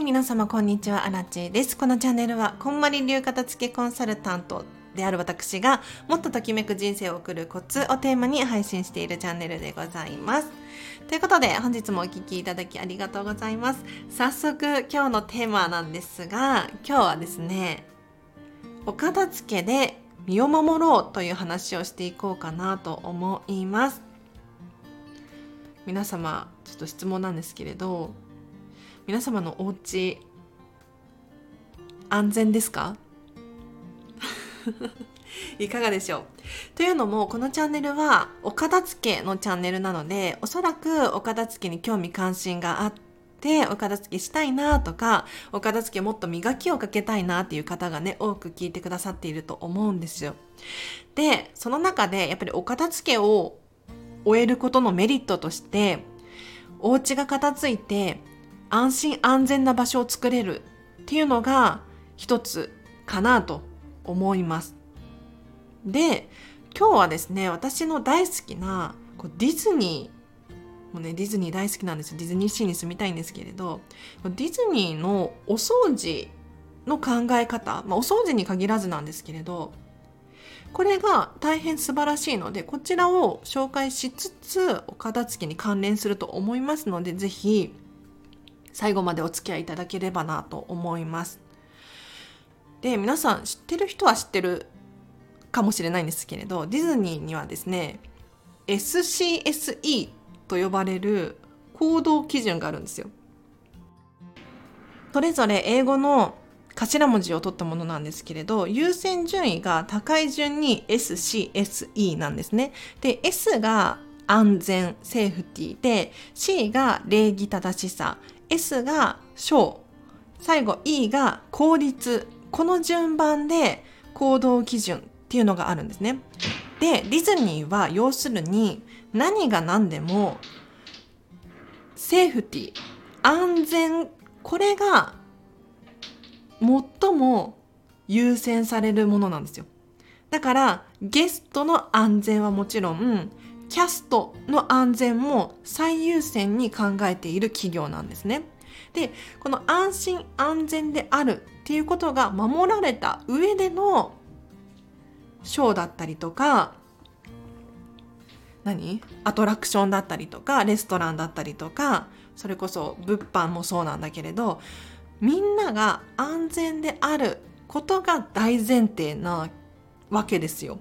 い、皆様こんにちは、アラチェです。このチャンネルは、こんまり流片付けコンサルタントである私が、もっとときめく人生を送るコツをテーマに配信しているチャンネルでございます。ということで、本日もお聴きいただきありがとうございます。早速、今日のテーマなんですが、今日はですね、お片付けで身を守ろうという話をしていこうかなと思います。皆様、ちょっと質問なんですけれど、皆様のお家安全ですか？いかがでしょう？というのもこのチャンネルはお片付けのチャンネルなのでおそらくお片付けに興味関心があってお片付けしたいなとかお片付けもっと磨きをかけたいなっていう方がね多く聞いてくださっていると思うんですよ。でその中でやっぱりお片付けを終えることのメリットとしてお家が片付いて安心安全な場所を作れるっていうのが一つかなと思います。で、今日はですね、私の大好きなディズニー、もうね、ディズニー大好きなんですよ。ディズニーシーに住みたいんですけれど、ディズニーのお掃除の考え方、まあ、お掃除に限らずなんですけれど、これが大変素晴らしいので、こちらを紹介しつつ、お片付けに関連すると思いますので、ぜひ最後までお付き合いいただければなと思います。で、皆さん知ってる人は知ってるかもしれないんですけれど、ディズニーにはですね、SCSE と呼ばれる行動基準があるんですよ。それぞれ英語の頭文字を取ったものなんですけれど、優先順位が高い順に SCSE なんですね。で、S が安全、セーフティーで、C が礼儀正しさ、S が小、最後 E が効率。この順番で行動基準っていうのがあるんですね。で、ディズニーは要するに何が何でもセーフティー、安全、これが最も優先されるものなんですよ。だからゲストの安全はもちろんキャストの安全も最優先に考えている企業なんですね。で、この安心安全であるっていうことが守られた上でのショーだったりとか、何？アトラクションだったりとか、レストランだったりとか、それこそ物販もそうなんだけれど、みんなが安全であることが大前提なわけですよ。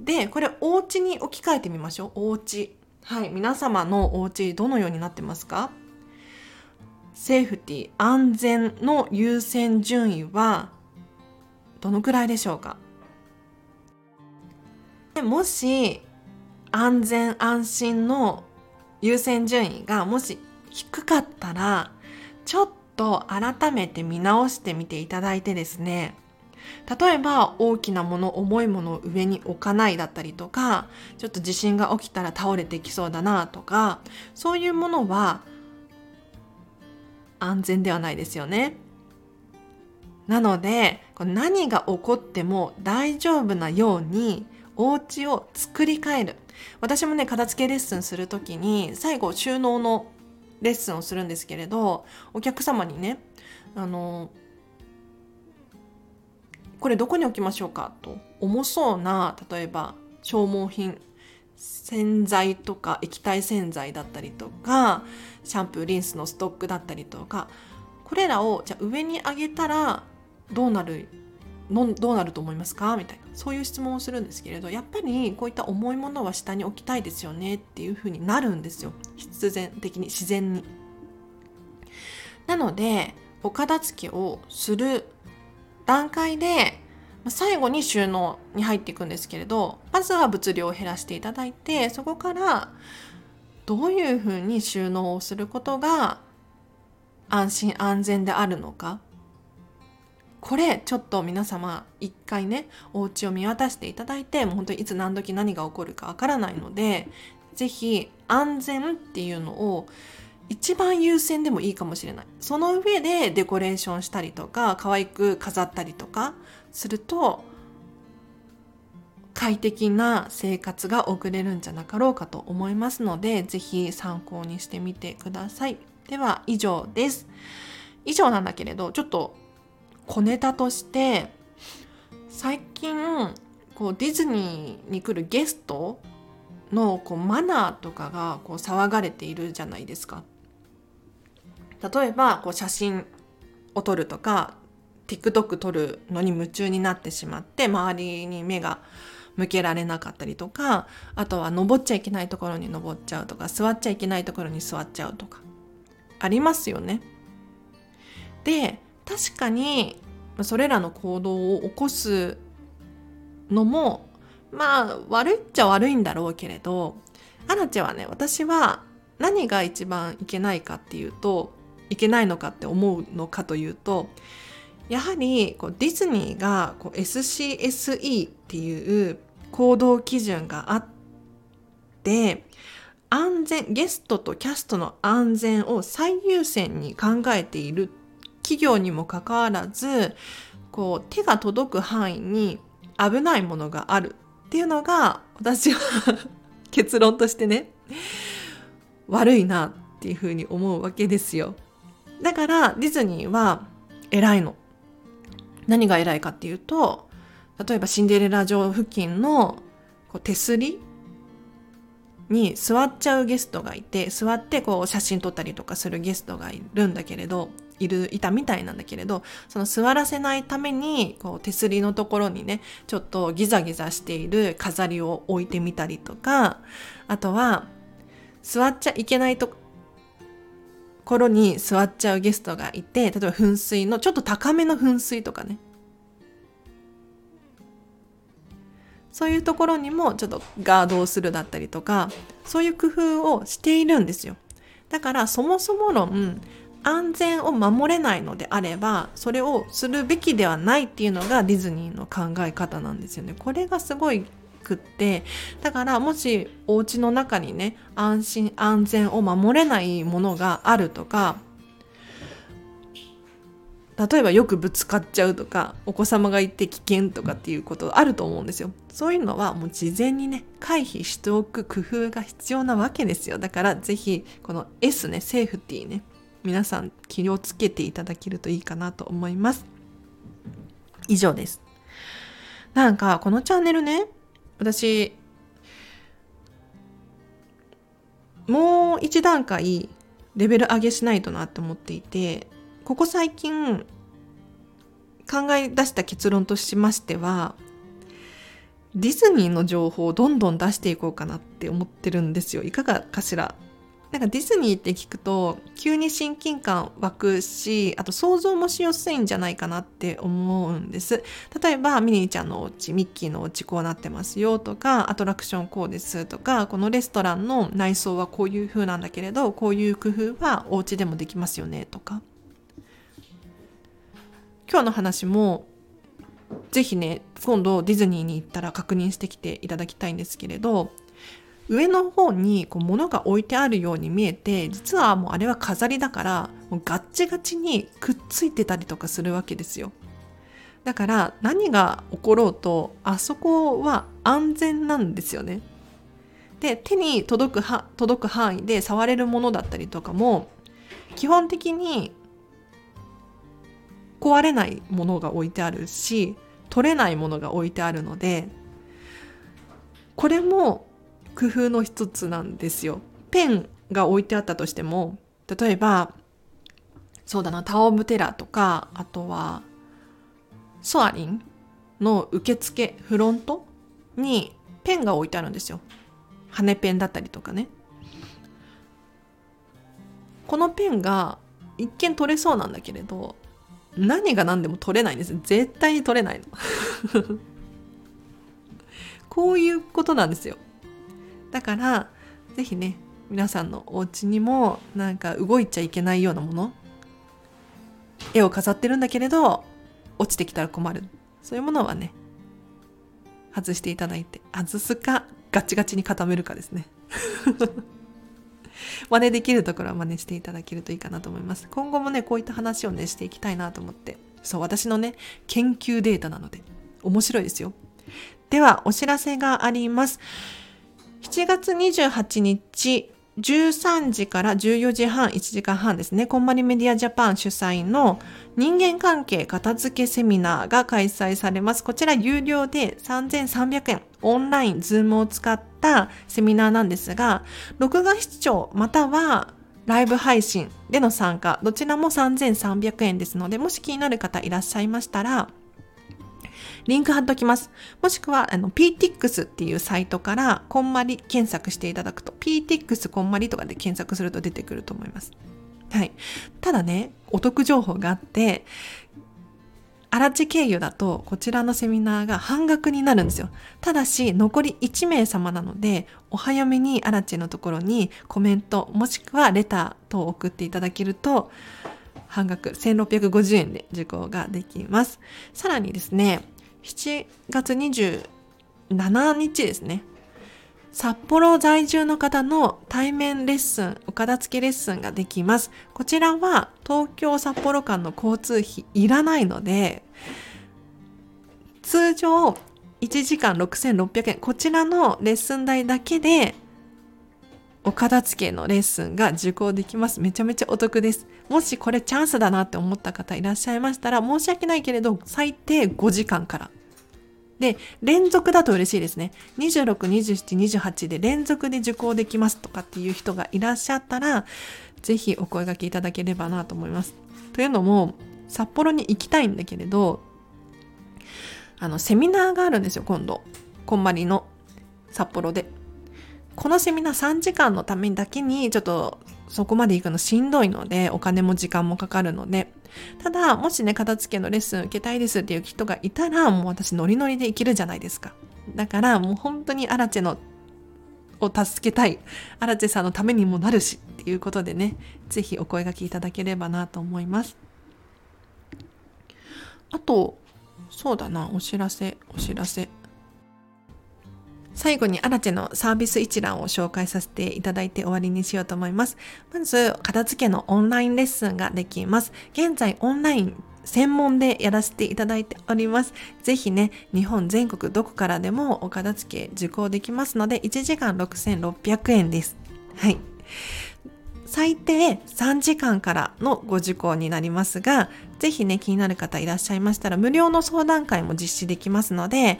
で、これお家に置き換えてみましょう。お家。はい。皆様のお家どのようになってますか？セーフティ、安全の優先順位はどのくらいでしょうか？もし安全安心の優先順位がもし低かったらちょっと改めて見直してみていただいてですね例えば大きなもの重いものを上に置かないだったりとかちょっと地震が起きたら倒れてきそうだなとかそういうものは安全ではないですよね。なので何が起こっても大丈夫なようにお家を作り変える私もね片付けレッスンする時に最後収納のレッスンをするんですけれどお客様にねあのこれどこに置きましょうかと。重そうな例えば消耗品洗剤とか液体洗剤だったりとかシャンプーリンスのストックだったりとかこれらをじゃ上に上げたらどうなるのどうなると思いますか？みたいな。そういう質問をするんですけれどやっぱりこういった重いものは下に置きたいですよねっていうふうになるんですよ。必然的に自然に。なのでお片付けをする段階で最後に収納に入っていくんですけれどまずは物量を減らしていただいてそこからどういうふうに収納をすることが安心安全であるのか。これちょっと皆様一回ねお家を見渡していただいてもう本当にいつ何時何が起こるかわからないので是非安全っていうのを一番優先でもいいかもしれない。その上でデコレーションしたりとか可愛く飾ったりとかすると快適な生活が送れるんじゃなかろうかと思いますので是非参考にしてみてください。では以上です。以上なんだけれどちょっと小ネタとして最近こうディズニーに来るゲストのこうマナーとかがこう騒がれているじゃないですか。例えばこう写真を撮るとか TikTok 撮るのに夢中になってしまって周りに目が向けられなかったりとかあとは登っちゃいけないところに登っちゃうとか座っちゃいけないところに座っちゃうとかありますよね。で確かにそれらの行動を起こすのもまあ悪いっちゃ悪いんだろうけれどアナチェはね私は何が一番いけないかっていうといけないのかって思うのかというとやはりこうディズニーがこう SCSE っていう行動基準があって安全ゲストとキャストの安全を最優先に考えている企業にもかかわらずこう手が届く範囲に危ないものがあるっていうのが私は 結論としてね悪いなっていうふうに思うわけですよ。だからディズニーは偉いの。何が偉いかっていうと例えばシンデレラ城付近のこう手すりに座っちゃうゲストがいて座ってこう写真撮ったりとかするゲストがいるんだけれどいるいたみたいなんだけれどその座らせないためにこう手すりのところにねちょっとギザギザしている飾りを置いてみたりとかあとは座っちゃいけないとろに座っちゃうゲストがいて例えば噴水のちょっと高めの噴水とかね。そういうところにもちょっとガードをするだったりとかそういう工夫をしているんですよ。だからそもそも論安全を守れないのであればそれをするべきではないっていうのがディズニーの考え方なんですよね。これがすごいくってだからもしお家の中にね安心安全を守れないものがあるとか例えばよくぶつかっちゃうとかお子様がいて危険とかっていうことあると思うんですよ。そういうのはもう事前にね回避しておく工夫が必要なわけですよ。だからぜひこの S ねセーフティーね皆さん気をつけていただけるといいかなと思います。以上です。なんかこのチャンネルね私もう一段階レベル上げしないとなって思っていてここ最近考え出した結論としましてはディズニーの情報をどんどん出していこうかなって思ってるんですよ。いかがかしら？なんかディズニーって聞くと急に親近感湧くしあと想像もしやすいんじゃないかなって思うんです。例えばミニーちゃんのお家ミッキーのお家こうなってますよとかアトラクションこうですとかこのレストランの内装はこういう風なんだけれどこういう工夫はお家でもできますよねとか。今日の話もぜひね今度ディズニーに行ったら確認してきていただきたいんですけれど上の方にこう物が置いてあるように見えて実はもうあれは飾りだからもうガッチガチにくっついてたりとかするわけですよ。だから何が起ころうとあそこは安全なんですよね。で手に届くは届く範囲で触れるものだったりとかも基本的に壊れないものが置いてあるし取れないものが置いてあるのでこれも工夫の一つなんですよ。ペンが置いてあったとしても例えばそうだなタオブテラとかあとはソアリンの受付フロントにペンが置いてあるんですよ。羽ペンだったりとかね。このペンが一見取れそうなんだけれど何が何でも取れないんです絶対に取れないの こういうことなんですよだから是非ね皆さんのお家にもなんか動いちゃいけないようなもの絵を飾ってるんだけれど落ちてきたら困る。そういうものはね外していただいて外すかガチガチに固めるかですね。真似できるところは真似していただけるといいかなと思います。今後もねこういった話をねしていきたいなと思って。そう私のね研究データなので面白いですよ。ではお知らせがあります。7月28日13時から14時半、1時間半ですね、こんまりメディアジャパン主催の人間関係片付けセミナーが開催されます。こちら有料で3300円、オンライン、ズームを使ったセミナーなんですが、録画視聴またはライブ配信での参加、どちらも3300円ですので、もし気になる方いらっしゃいましたら、リンク貼っておきます。もしくは、あの、PTX っていうサイトから、こんまり検索していただくと、PTX こんまりとかで検索すると出てくると思います。はい。ただね、お得情報があって、アラチ経由だとこちらのセミナーが半額になるんですよ。ただし残り1名様なのでお早めにアラチのところにコメントもしくはレター等を送っていただけると半額1650円で受講ができます。さらにですね、7月27日ですね。札幌在住の方の対面レッスン、お片付けレッスンができます。こちらは東京札幌間の交通費いらないので、通常1時間6600円、こちらのレッスン代だけでお片付けのレッスンが受講できます。めちゃめちゃお得です。もしこれチャンスだなって思った方いらっしゃいましたら、申し訳ないけれど、最低5時間からで、連続だと嬉しいですね。26、27、28で連続で受講できますとかっていう人がいらっしゃったら、ぜひお声掛けいただければなと思います。というのも、札幌に行きたいんだけれど、あの、セミナーがあるんですよ、今度。こんまりの札幌で。このセミナー3時間のためだけに、ちょっとそこまで行くのしんどいので、お金も時間もかかるので、ただ、もしね、片付けのレッスン受けたいですっていう人がいたら、もう私ノリノリで生きるじゃないですか。だから、もう本当にアラチェのを助けたい。アラチェさんのためにもなるしっていうことでね、ぜひお声掛けいただければなと思います。あと、そうだな、お知らせ、お知らせ。最後にアラチェのサービス一覧を紹介させていただいて終わりにしようと思います。まず、片付けのオンラインレッスンができます。現在オンライン専門でやらせていただいております。ぜひね、日本全国どこからでもお片付け受講できますので、1時間6600円です。はい。最低3時間からのご受講になりますが、ぜひね、気になる方いらっしゃいましたら、無料の相談会も実施できますので、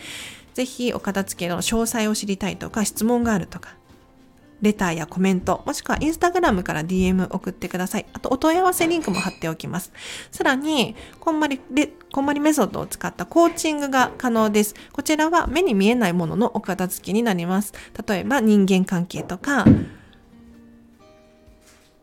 ぜひお片付けの詳細を知りたいとか質問があるとか、レターやコメント、もしくはインスタグラムから DM 送ってください。あと、お問い合わせリンクも貼っておきます。さらに、こんまり、こんまりメソッドを使ったコーチングが可能です。こちらは目に見えないもののお片付けになります。例えば、人間関係とか、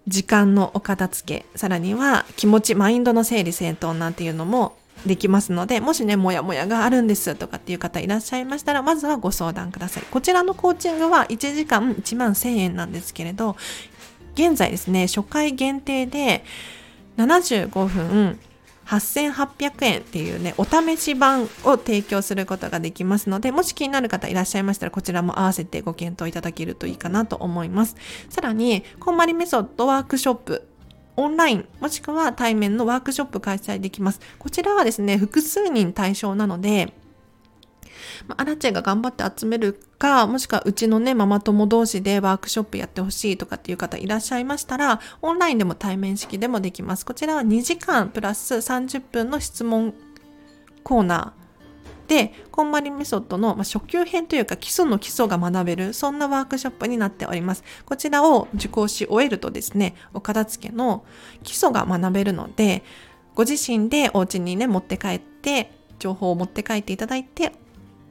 時間のお片付け、さらには気持ち、マインドの整理整頓なんていうのもできますので、もしね、もやもやがあるんですとかっていう方いらっしゃいましたら、まずはご相談ください。こちらのコーチングは1時間1万1000円なんですけれど、現在ですね、初回限定で75分8800円っていうね、お試し版を提供することができますので、もし気になる方いらっしゃいましたら、こちらも合わせてご検討いただけるといいかなと思います。さらに、こんまりメソッドワークショップオンラインもしくは対面のワークショップ開催できます。こちらはですね、複数人対象なので、まあ、アラチェが頑張って集めるか、もしくはうちのね、ママ友同士でワークショップやってほしいとかっていう方いらっしゃいましたら、オンラインでも対面式でもできます。こちらは2時間プラス30分の質問コーナーで、こんまりメソッドの、初級編というか基礎の基礎が学べる、そんなワークショップになっております。こちらを受講し終えるとですね、お片付けの基礎が学べるので、ご自身でお家にね、持って帰って、情報を持って帰っていただいて、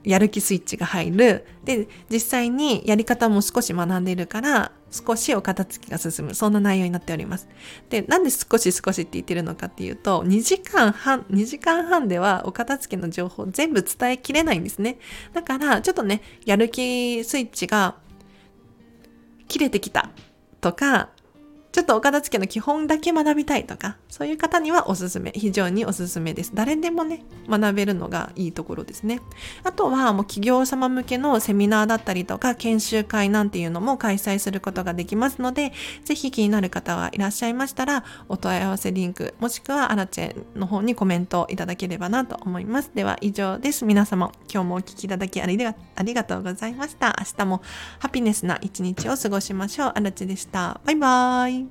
やる気スイッチが入る。で、実際にやり方も少し学んでいるから、少しお片付けが進む。そんな内容になっております。で、なんで少し少しって言ってるのかっていうと、2時間半、2時間半ではお片付けの情報全部伝えきれないんですね。だから、ちょっとね、やる気スイッチが切れてきたとか、ちょっとお片付けの基本だけ学びたいとか、そういう方にはおすすめ、非常におすすめです。誰でもね、学べるのがいいところですね。あとはもう企業様向けのセミナーだったりとか、研修会なんていうのも開催することができますので、ぜひ気になる方はいらっしゃいましたら、お問い合わせリンク、もしくはアラチェの方にコメントいただければなと思います。では以上です。皆様、今日もお聴きいただきありがとうございました。明日もハピネスな一日を過ごしましょう。アラチェでした。バイバーイ。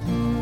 Thank you.